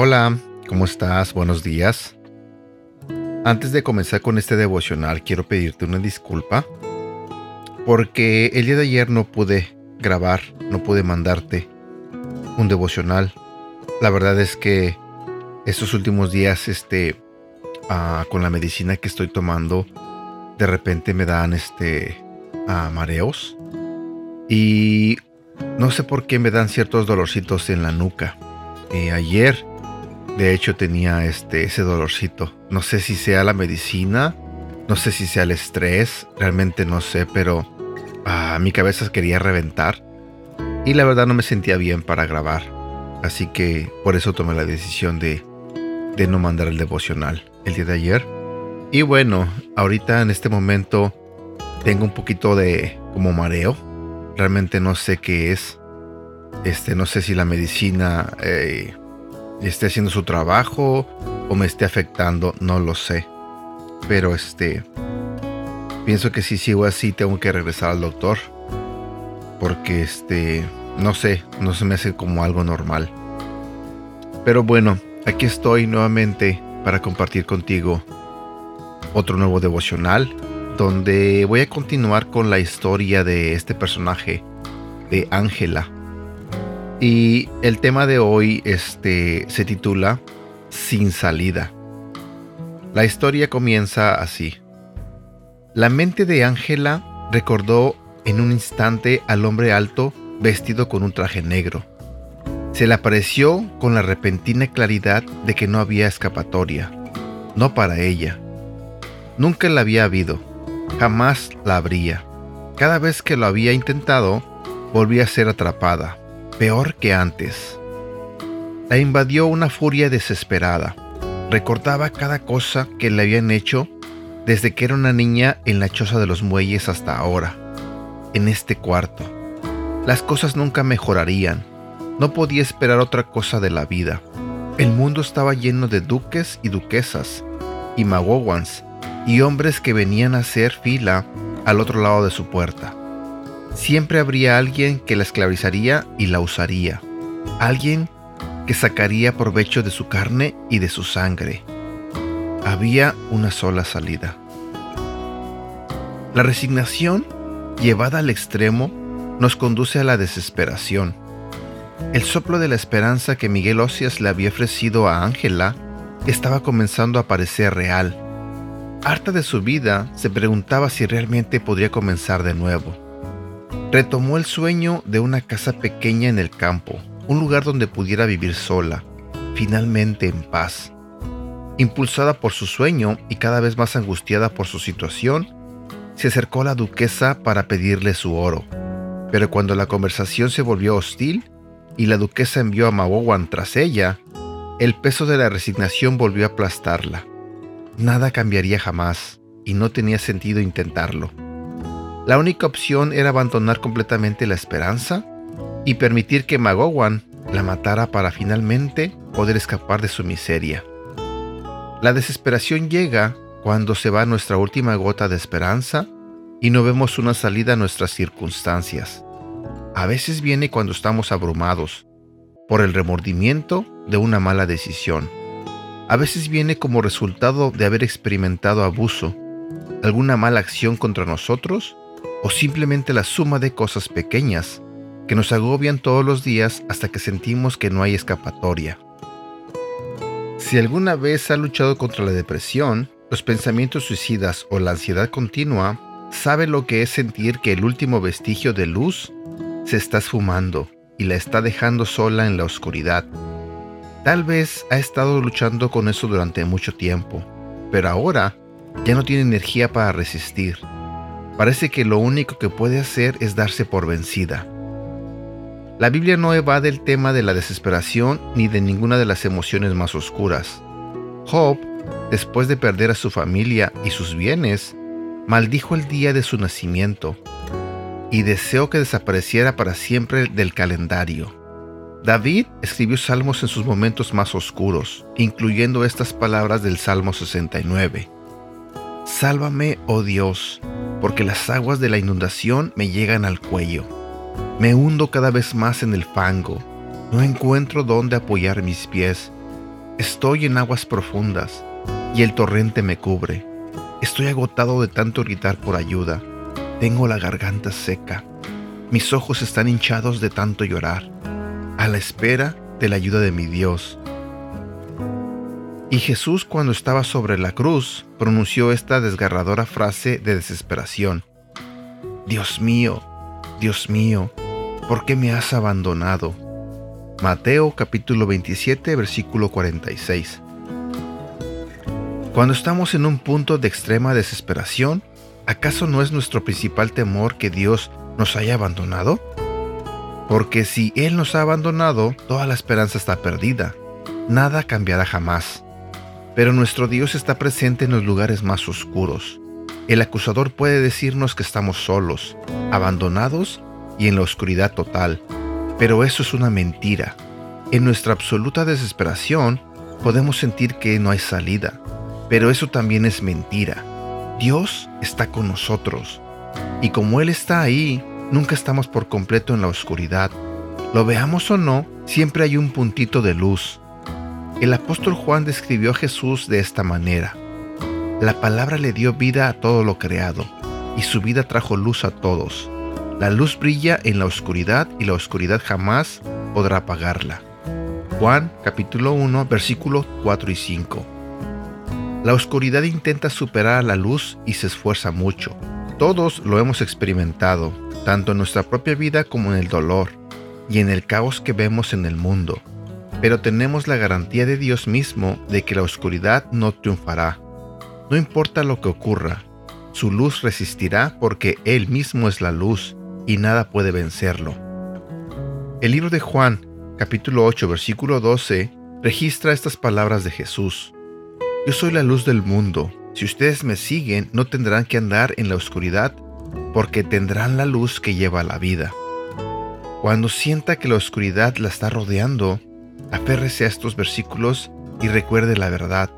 Hola, ¿cómo estás? Buenos días. Antes de comenzar con este devocional, quiero pedirte una disculpa porque el día de ayer no pude grabar, no pude mandarte un devocional. La verdad es que estos últimos días, este, ah, con la medicina que estoy tomando, de repente me dan este ah, mareos y no sé por qué me dan ciertos dolorcitos en la nuca. Eh, ayer, de hecho, tenía este ese dolorcito. No sé si sea la medicina, no sé si sea el estrés, realmente no sé, pero ah, mi cabeza quería reventar y la verdad no me sentía bien para grabar. Así que por eso tomé la decisión de, de no mandar el devocional el día de ayer. Y bueno, ahorita en este momento tengo un poquito de como mareo. Realmente no sé qué es. Este, no sé si la medicina eh, esté haciendo su trabajo o me esté afectando, no lo sé. Pero este, pienso que si sigo así tengo que regresar al doctor. Porque este, no sé, no se me hace como algo normal. Pero bueno, aquí estoy nuevamente para compartir contigo otro nuevo devocional donde voy a continuar con la historia de este personaje de Ángela. Y el tema de hoy este, se titula Sin salida. La historia comienza así. La mente de Ángela recordó en un instante al hombre alto vestido con un traje negro. Se le apareció con la repentina claridad de que no había escapatoria, no para ella, Nunca la había habido, jamás la habría. Cada vez que lo había intentado, volvía a ser atrapada, peor que antes. La invadió una furia desesperada. Recordaba cada cosa que le habían hecho desde que era una niña en la choza de los muelles hasta ahora, en este cuarto. Las cosas nunca mejorarían. No podía esperar otra cosa de la vida. El mundo estaba lleno de duques y duquesas y magowans y hombres que venían a hacer fila al otro lado de su puerta. Siempre habría alguien que la esclavizaría y la usaría, alguien que sacaría provecho de su carne y de su sangre. Había una sola salida. La resignación, llevada al extremo, nos conduce a la desesperación. El soplo de la esperanza que Miguel Ocias le había ofrecido a Ángela estaba comenzando a parecer real Harta de su vida, se preguntaba si realmente podría comenzar de nuevo. Retomó el sueño de una casa pequeña en el campo, un lugar donde pudiera vivir sola, finalmente en paz. Impulsada por su sueño y cada vez más angustiada por su situación, se acercó a la duquesa para pedirle su oro. Pero cuando la conversación se volvió hostil y la duquesa envió a Mawowan tras ella, el peso de la resignación volvió a aplastarla. Nada cambiaría jamás y no tenía sentido intentarlo. La única opción era abandonar completamente la esperanza y permitir que Magowan la matara para finalmente poder escapar de su miseria. La desesperación llega cuando se va nuestra última gota de esperanza y no vemos una salida a nuestras circunstancias. A veces viene cuando estamos abrumados por el remordimiento de una mala decisión a veces viene como resultado de haber experimentado abuso, alguna mala acción contra nosotros o simplemente la suma de cosas pequeñas que nos agobian todos los días hasta que sentimos que no hay escapatoria. Si alguna vez ha luchado contra la depresión, los pensamientos suicidas o la ansiedad continua, sabe lo que es sentir que el último vestigio de luz se está esfumando y la está dejando sola en la oscuridad Tal vez ha estado luchando con eso durante mucho tiempo, pero ahora ya no tiene energía para resistir. Parece que lo único que puede hacer es darse por vencida. La Biblia no evade el tema de la desesperación ni de ninguna de las emociones más oscuras. Job, después de perder a su familia y sus bienes, maldijo el día de su nacimiento y deseó que desapareciera para siempre del calendario. David escribió salmos en sus momentos más oscuros, incluyendo estas palabras del Salmo 69. Sálvame, oh Dios, porque las aguas de la inundación me llegan al cuello. Me hundo cada vez más en el fango. No encuentro dónde apoyar mis pies, Estoy en aguas profundas y el torrente me cubre. Estoy agotado de tanto gritar por ayuda. Tengo la garganta seca. Mis ojos están hinchados de tanto llorar, a la espera de la ayuda de mi Dios. Y Jesús cuando estaba sobre la cruz pronunció esta desgarradora frase de desesperación. Dios mío, Dios mío, ¿por qué me has abandonado? Mateo capítulo 27 versículo 46. Cuando estamos en un punto de extrema desesperación, ¿acaso no es nuestro principal temor que Dios nos haya abandonado? Porque si Él nos ha abandonado, toda la esperanza está perdida. Nada cambiará jamás. Pero nuestro Dios está presente en los lugares más oscuros. El acusador puede decirnos que estamos solos, abandonados y en la oscuridad total. Pero eso es una mentira. En nuestra absoluta desesperación podemos sentir que no hay salida. Pero eso también es mentira. Dios está con nosotros. Y como Él está ahí, nunca estamos por completo en la oscuridad. Lo veamos o no, siempre hay un puntito de luz. El apóstol Juan describió a Jesús de esta manera. La palabra le dio vida a todo lo creado, y su vida trajo luz a todos. La luz brilla en la oscuridad y la oscuridad jamás podrá apagarla. Juan capítulo 1 versículos 4 y 5. La oscuridad intenta superar a la luz y se esfuerza mucho. Todos lo hemos experimentado, tanto en nuestra propia vida como en el dolor y en el caos que vemos en el mundo. Pero tenemos la garantía de Dios mismo de que la oscuridad no triunfará. No importa lo que ocurra, su luz resistirá porque Él mismo es la luz y nada puede vencerlo. El libro de Juan, capítulo 8, versículo 12, registra estas palabras de Jesús. Yo soy la luz del mundo. Si ustedes me siguen, no tendrán que andar en la oscuridad, porque tendrán la luz que lleva a la vida. Cuando sienta que la oscuridad la está rodeando, aférrese a estos versículos y recuerde la verdad.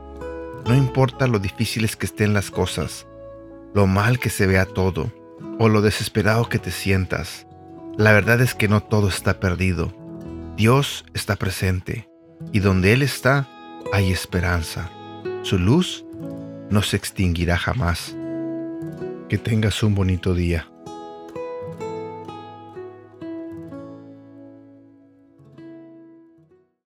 No importa lo difíciles que estén las cosas, lo mal que se vea todo, o lo desesperado que te sientas, la verdad es que no todo está perdido. Dios está presente, y donde Él está, hay esperanza. Su luz no se extinguirá jamás. Que tengas un bonito día.